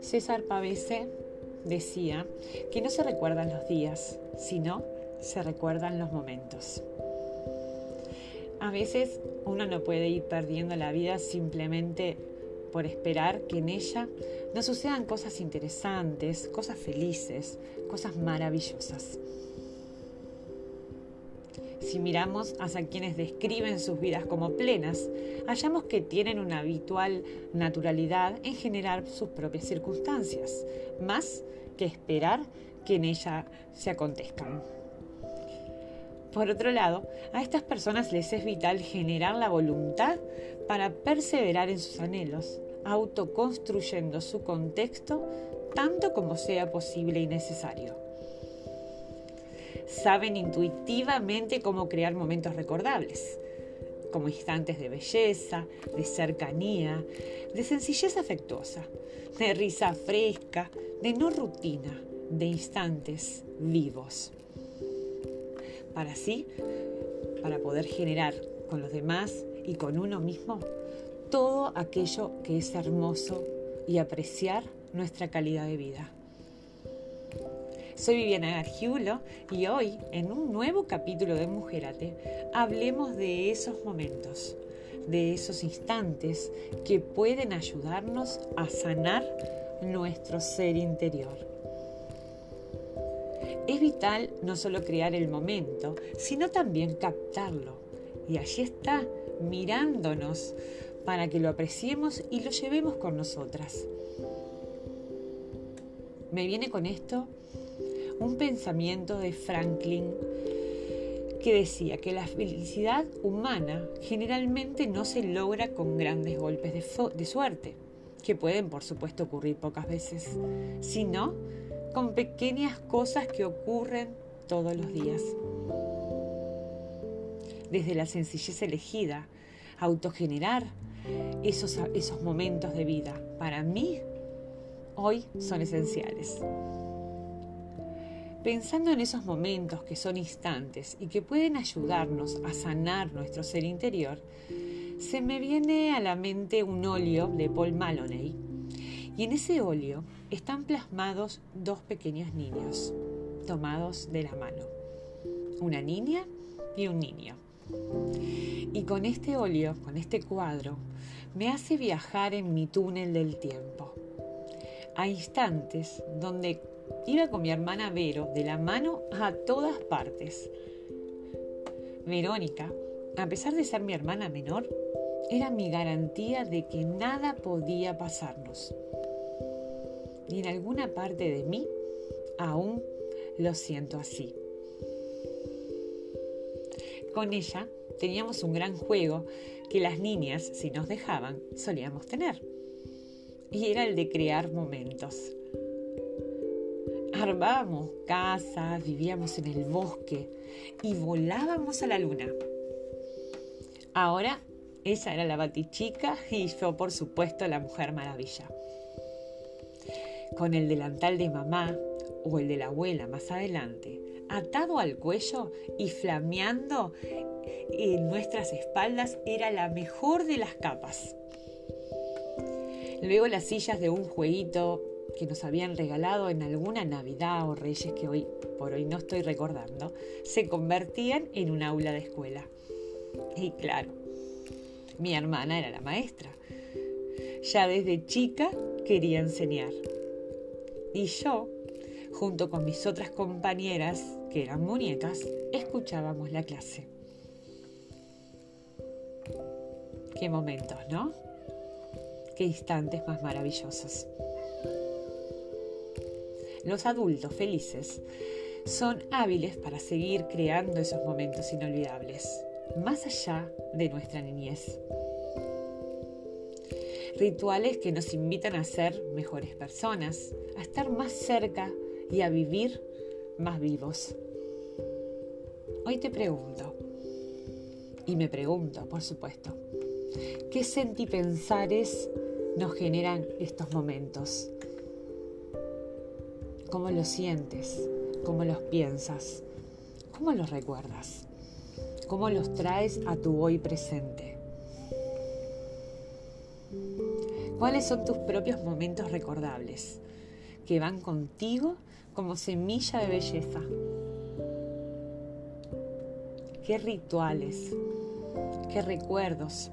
César Pavese decía que no se recuerdan los días, sino se recuerdan los momentos. A veces uno no puede ir perdiendo la vida simplemente por esperar que en ella nos sucedan cosas interesantes, cosas felices, cosas maravillosas. Si miramos hacia quienes describen sus vidas como plenas, hallamos que tienen una habitual naturalidad en generar sus propias circunstancias, más que esperar que en ella se acontezcan. Por otro lado, a estas personas les es vital generar la voluntad para perseverar en sus anhelos, autoconstruyendo su contexto tanto como sea posible y necesario. Saben intuitivamente cómo crear momentos recordables, como instantes de belleza, de cercanía, de sencillez afectuosa, de risa fresca, de no rutina, de instantes vivos. Para así, para poder generar con los demás y con uno mismo todo aquello que es hermoso y apreciar nuestra calidad de vida. Soy Viviana Gargiulo y hoy, en un nuevo capítulo de Mujerate, hablemos de esos momentos, de esos instantes que pueden ayudarnos a sanar nuestro ser interior. Es vital no solo crear el momento, sino también captarlo. Y allí está, mirándonos para que lo apreciemos y lo llevemos con nosotras. Me viene con esto un pensamiento de Franklin que decía que la felicidad humana generalmente no se logra con grandes golpes de, suerte, que pueden por supuesto ocurrir pocas veces, sino con pequeñas cosas que ocurren todos los días. Desde la sencillez elegida, autogenerar esos, esos momentos de vida, para mí, hoy son esenciales. Pensando en esos momentos que son instantes y que pueden ayudarnos a sanar nuestro ser interior, se me viene a la mente un óleo de Paul Maloney. Y en ese óleo están plasmados dos pequeños niños, tomados de la mano. Una niña y un niño. Y con este óleo, con este cuadro, me hace viajar en mi túnel del tiempo. A instantes donde iba con mi hermana Vero de la mano a todas partes. Verónica, a pesar de ser mi hermana menor, era mi garantía de que nada podía pasarnos. Y en alguna parte de mí aún lo siento así. Con ella teníamos un gran juego que las niñas, si nos dejaban, solíamos tener. Y era el de crear momentos. Armábamos casas, vivíamos en el bosque y volábamos a la luna. Ahora ella era la batichica y yo, por supuesto, la mujer maravilla. Con el delantal de mamá o el de la abuela más adelante, atado al cuello y flameando en nuestras espaldas era la mejor de las capas. Luego las sillas de un jueguito que nos habían regalado en alguna Navidad o Reyes que hoy por hoy no estoy recordando, se convertían en un aula de escuela. Y claro, mi hermana era la maestra. Ya desde chica quería enseñar. Y yo junto con mis otras compañeras, que eran muñecas, escuchábamos la clase. Qué momentos, ¿no? Qué instantes más maravillosos. Los adultos felices son hábiles para seguir creando esos momentos inolvidables, más allá de nuestra niñez. Rituales que nos invitan a ser mejores personas, a estar más cerca y a vivir más vivos. Hoy te pregunto, y me pregunto, por supuesto, ¿qué sentipensares nos generan estos momentos? ¿Cómo los sientes? ¿Cómo los piensas? ¿Cómo los recuerdas? ¿Cómo los traes a tu hoy presente? ¿Cuáles son tus propios momentos recordables que van contigo como semilla de belleza? ¿Qué rituales, qué recuerdos,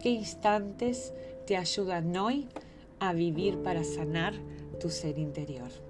qué instantes te ayudan hoy a vivir para sanar tu ser interior?